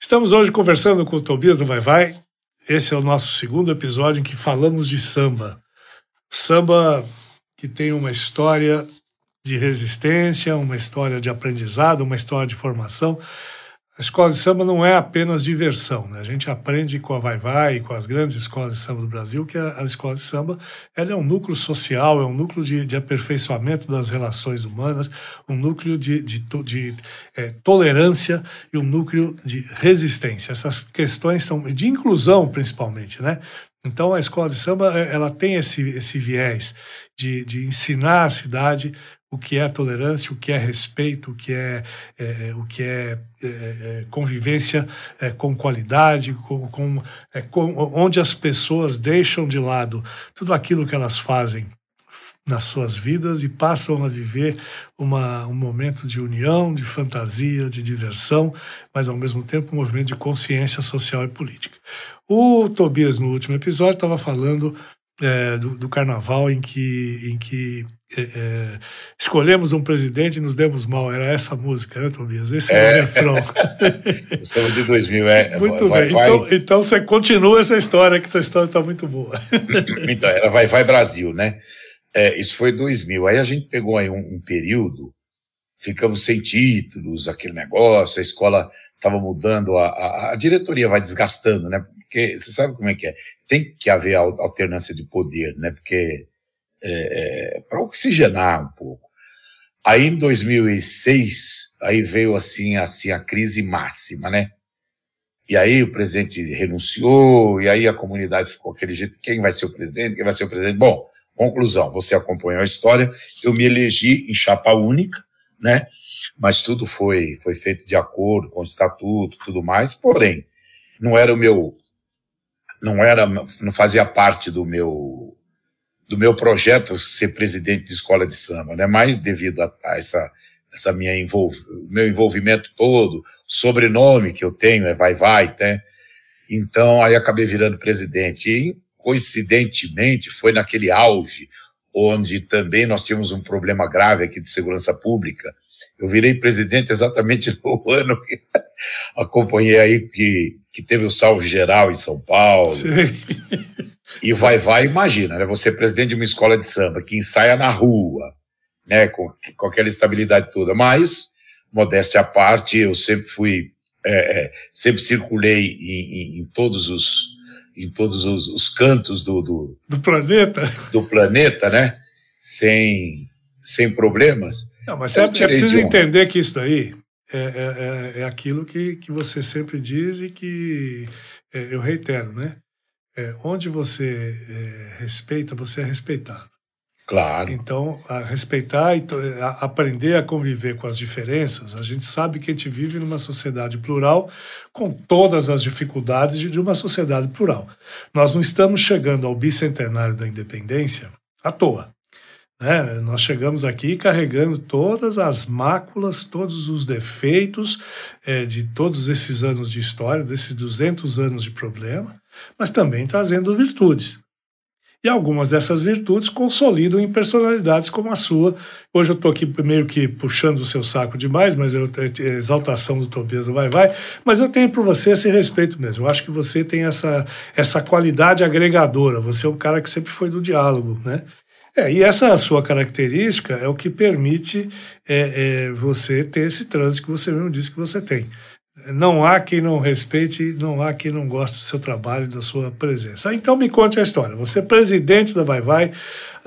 Estamos hoje conversando com o Tobias do Vai Vai. Esse é o nosso segundo episódio em que falamos de samba. Samba que tem uma história de resistência, uma história de aprendizado, uma história de formação. A escola de samba não é apenas diversão, né? A gente aprende com a Vai Vai e com as grandes escolas de samba do Brasil que a, a escola de samba ela é um núcleo social, é um núcleo de, de aperfeiçoamento das relações humanas, um núcleo de, de, de é, tolerância e um núcleo de resistência. Essas questões são de inclusão, principalmente, né? Então a escola de samba é, ela tem esse, esse viés de, de ensinar a cidade o que é tolerância, o que é respeito, o que é, é o que é, é, é convivência é, com qualidade, com, com, é, com, onde as pessoas deixam de lado tudo aquilo que elas fazem nas suas vidas e passam a viver uma, um momento de união, de fantasia, de diversão, mas ao mesmo tempo um movimento de consciência social e política. O Tobias, no último episódio, estava falando é, do, do, carnaval em que, em que é, é, escolhemos um presidente e nos demos mal. Era essa música, né, Tobias? Esse é, o refrão. Estamos de 2000, é. Muito vai, bem. Vai, então, então você continua essa história, que essa história está muito boa. então, era Vai Vai Brasil, né? É, isso foi 2000. Aí a gente pegou aí um, um período, ficamos sem títulos, aquele negócio, a escola estava mudando, a, a, a diretoria vai desgastando, né? Porque você sabe como é que é tem que haver alternância de poder, né? Porque é, é para oxigenar um pouco. Aí em 2006, aí veio assim, assim a crise máxima, né? E aí o presidente renunciou, e aí a comunidade ficou aquele jeito, quem vai ser o presidente, quem vai ser o presidente? Bom, conclusão, você acompanhou a história, eu me elegi em chapa única, né? Mas tudo foi, foi feito de acordo com o estatuto, tudo mais, porém, não era o meu não era, não fazia parte do meu do meu projeto ser presidente de escola de samba, né? Mas devido a, a essa essa minha envolv, meu envolvimento todo, sobrenome que eu tenho é vai vai, né? Então aí acabei virando presidente e coincidentemente foi naquele auge onde também nós tínhamos um problema grave aqui de segurança pública. Eu virei presidente exatamente no ano que acompanhei aí que que teve o salve geral em São Paulo. Sim. E vai, vai, imagina, né? Você é presidente de uma escola de samba que ensaia na rua, né? Com, com aquela estabilidade toda. Mas, modéstia à parte, eu sempre fui, é, é, sempre circulei em, em, em, todos os em todos os, os cantos do, do, do planeta do planeta, né? Sem sem problemas. Não, mas você é, precisa entender que isso daí é, é, é, é aquilo que, que você sempre diz e que é, eu reitero, né? É, onde você respeita, você é respeitado. Claro. Então, a respeitar e a aprender a conviver com as diferenças, a gente sabe que a gente vive numa sociedade plural, com todas as dificuldades de uma sociedade plural. Nós não estamos chegando ao bicentenário da independência à toa. Né? Nós chegamos aqui carregando todas as máculas, todos os defeitos é, de todos esses anos de história, desses 200 anos de problema, mas também trazendo virtudes. E algumas dessas virtudes consolidam em personalidades como a sua. Hoje eu estou aqui meio que puxando o seu saco demais, mas eu exaltação do Tobias vai vai, mas eu tenho por você esse respeito mesmo. Eu acho que você tem essa, essa qualidade agregadora. Você é um cara que sempre foi do diálogo, né? É, e essa sua característica é o que permite é, é, você ter esse trânsito que você mesmo disse que você tem. Não há quem não respeite, não há quem não goste do seu trabalho, da sua presença. Então me conte a história. Você é presidente da Vai Vai,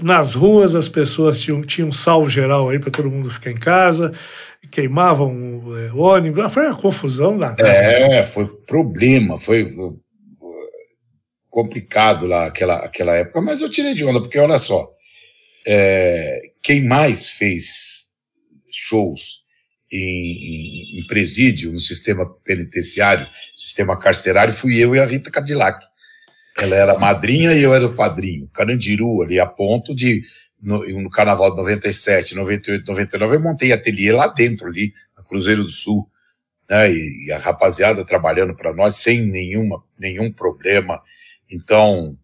nas ruas as pessoas tinham, tinham um salvo geral aí para todo mundo ficar em casa, queimavam é, ônibus, foi uma confusão lá. É, foi problema, foi complicado lá aquela, aquela época, mas eu tirei de onda, porque olha só, é, quem mais fez shows em, em, em, presídio, no sistema penitenciário, sistema carcerário, fui eu e a Rita Cadillac. Ela era madrinha e eu era o padrinho. Carandiru, ali a ponto de, no, no carnaval de 97, 98, 99, eu montei ateliê lá dentro, ali, na Cruzeiro do Sul. Né, e, e a rapaziada trabalhando para nós sem nenhuma, nenhum problema. Então,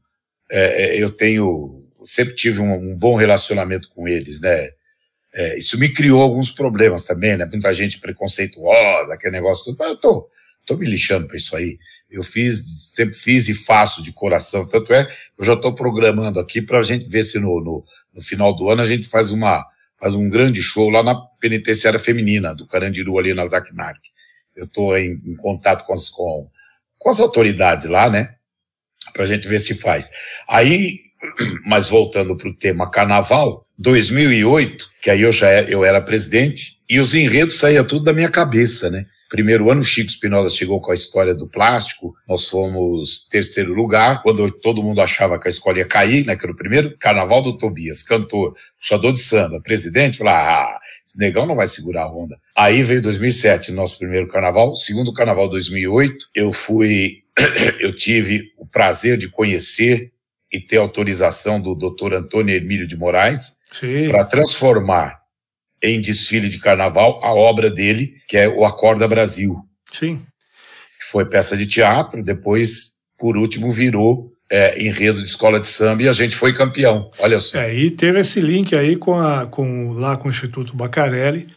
é, é, eu tenho, sempre tive um, um, bom relacionamento com eles, né? É, isso me criou alguns problemas também, né? Muita gente preconceituosa, aquele negócio tudo, mas eu tô, tô me lixando para isso aí. Eu fiz, sempre fiz e faço de coração. Tanto é, eu já estou programando aqui para a gente ver se no, no, no, final do ano a gente faz uma faz um grande show lá na penitenciária feminina do Carandiru ali na Zacnarc. Eu estou em, em, contato com as, com, com as autoridades lá, né? Para a gente ver se faz. Aí mas voltando para o tema carnaval, 2008, que aí eu já era, eu era presidente, e os enredos saíam tudo da minha cabeça, né? Primeiro ano, Chico Espinosa chegou com a história do plástico, nós fomos terceiro lugar, quando todo mundo achava que a escola ia cair, né, que era o primeiro, Carnaval do Tobias, cantor, puxador de samba, presidente, falou, ah, esse negão não vai segurar a onda. Aí veio 2007, nosso primeiro carnaval, segundo carnaval 2008, eu fui, eu tive o prazer de conhecer e ter autorização do doutor Antônio Hermílio de Moraes para transformar em desfile de carnaval a obra dele, que é o Acorda Brasil. Sim. Foi peça de teatro, depois, por último, virou é, enredo de escola de samba e a gente foi campeão. Olha só. É, e teve esse link aí com, a, com lá com o Instituto Bacarelli,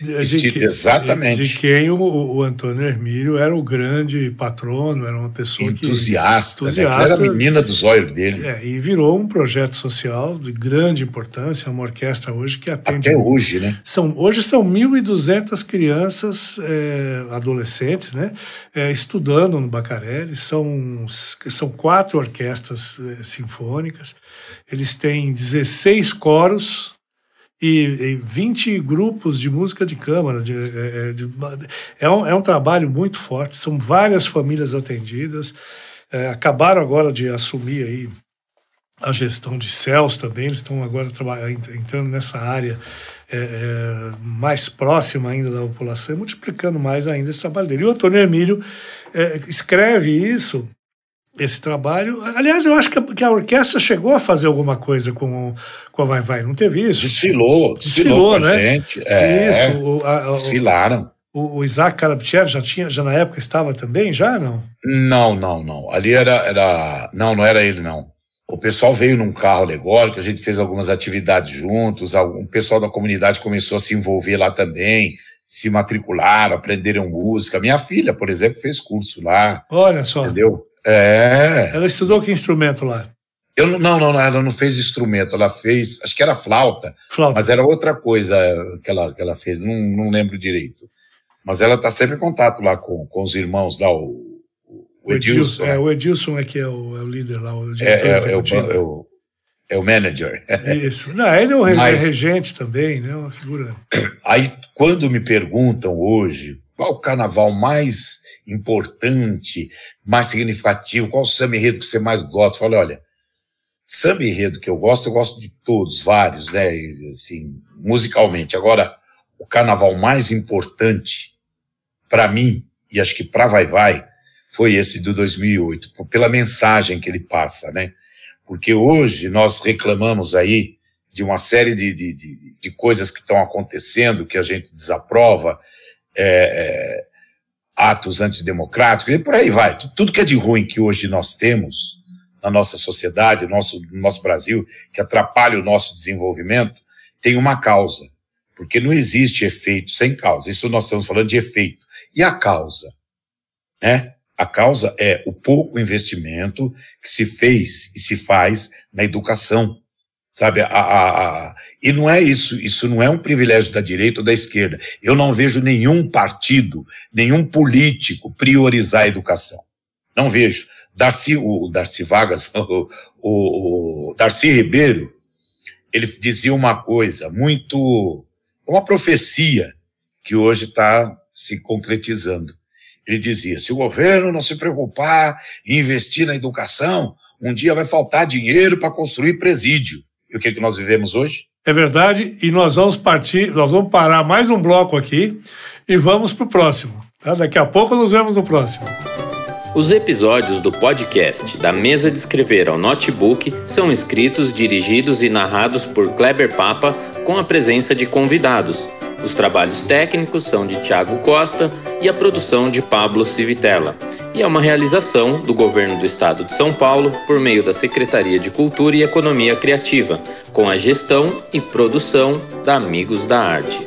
de, que, exatamente. De, de quem o, o, Antônio Hermílio era o grande patrono, era uma pessoa entusiasta, que. Entusiasta. Né? era a menina dos olhos dele. É, e virou um projeto social de grande importância, uma orquestra hoje que atende. Até hoje, né? São, hoje são 1.200 crianças, é, adolescentes, né? É, estudando no Bacarelli. São, são quatro orquestras é, sinfônicas. Eles têm 16 coros e, e 20 grupos de música de câmara. De, é, é, de, é, um, é um trabalho muito forte, são várias famílias atendidas. É, acabaram agora de assumir aí a gestão de céus também, eles estão agora entrando nessa área é, é, mais próxima ainda da população multiplicando mais ainda esse trabalho dele. E o Antônio Emílio é, escreve isso esse trabalho. Aliás, eu acho que a, que a, orquestra chegou a fazer alguma coisa com, com a Vai Vai, não teve isso? Desfilou, desfilou, desfilou né? gente. É, isso, o, a, desfilaram. O, o Isaac Karabchev já tinha, já na época estava também, já não? Não, não, não. Ali era, era, não, não era ele não. O pessoal veio num carro alegórico, a gente fez algumas atividades juntos, o pessoal da comunidade começou a se envolver lá também, se matricularam, aprenderam música. Minha filha, por exemplo, fez curso lá. Olha só. Entendeu? É. Ela estudou que instrumento lá? Eu, não, não, ela não fez instrumento, ela fez, acho que era flauta, flauta. mas era outra coisa que ela, que ela fez, não, não lembro direito. Mas ela está sempre em contato lá com, com os irmãos lá, o, o Edilson. É, o Edilson é que é o, é o líder lá, o é, é, é, o, é, o, é o manager. Isso. Não, ele é o mas, regente também, né? Uma figura. Aí, quando me perguntam hoje qual o carnaval mais importante, mais significativo? Qual o samba enredo que você mais gosta? Falei, olha, samba enredo que eu gosto, eu gosto de todos, vários, né? Assim, musicalmente. Agora, o carnaval mais importante para mim, e acho que para Vai Vai, foi esse do 2008, pela mensagem que ele passa, né? Porque hoje nós reclamamos aí de uma série de, de, de, de coisas que estão acontecendo, que a gente desaprova, é, é, atos antidemocráticos, e por aí vai. Tudo que é de ruim que hoje nós temos na nossa sociedade, no nosso, no nosso Brasil, que atrapalha o nosso desenvolvimento, tem uma causa. Porque não existe efeito sem causa. Isso nós estamos falando de efeito. E a causa? Né? A causa é o pouco investimento que se fez e se faz na educação. Sabe, a, a, a, e não é isso, isso não é um privilégio da direita ou da esquerda. Eu não vejo nenhum partido, nenhum político priorizar a educação. Não vejo. Darcy, o Darcy Vargas, o, o, o Darcy Ribeiro, ele dizia uma coisa muito, uma profecia que hoje está se concretizando. Ele dizia: se o governo não se preocupar em investir na educação, um dia vai faltar dinheiro para construir presídio. O que, que nós vivemos hoje? É verdade, e nós vamos partir, nós vamos parar mais um bloco aqui e vamos para o próximo. Tá? Daqui a pouco nos vemos no próximo. Os episódios do podcast Da Mesa de Escrever ao Notebook são escritos, dirigidos e narrados por Kleber Papa com a presença de convidados. Os trabalhos técnicos são de Tiago Costa e a produção de Pablo Civitella. E é uma realização do Governo do Estado de São Paulo por meio da Secretaria de Cultura e Economia Criativa, com a gestão e produção da Amigos da Arte.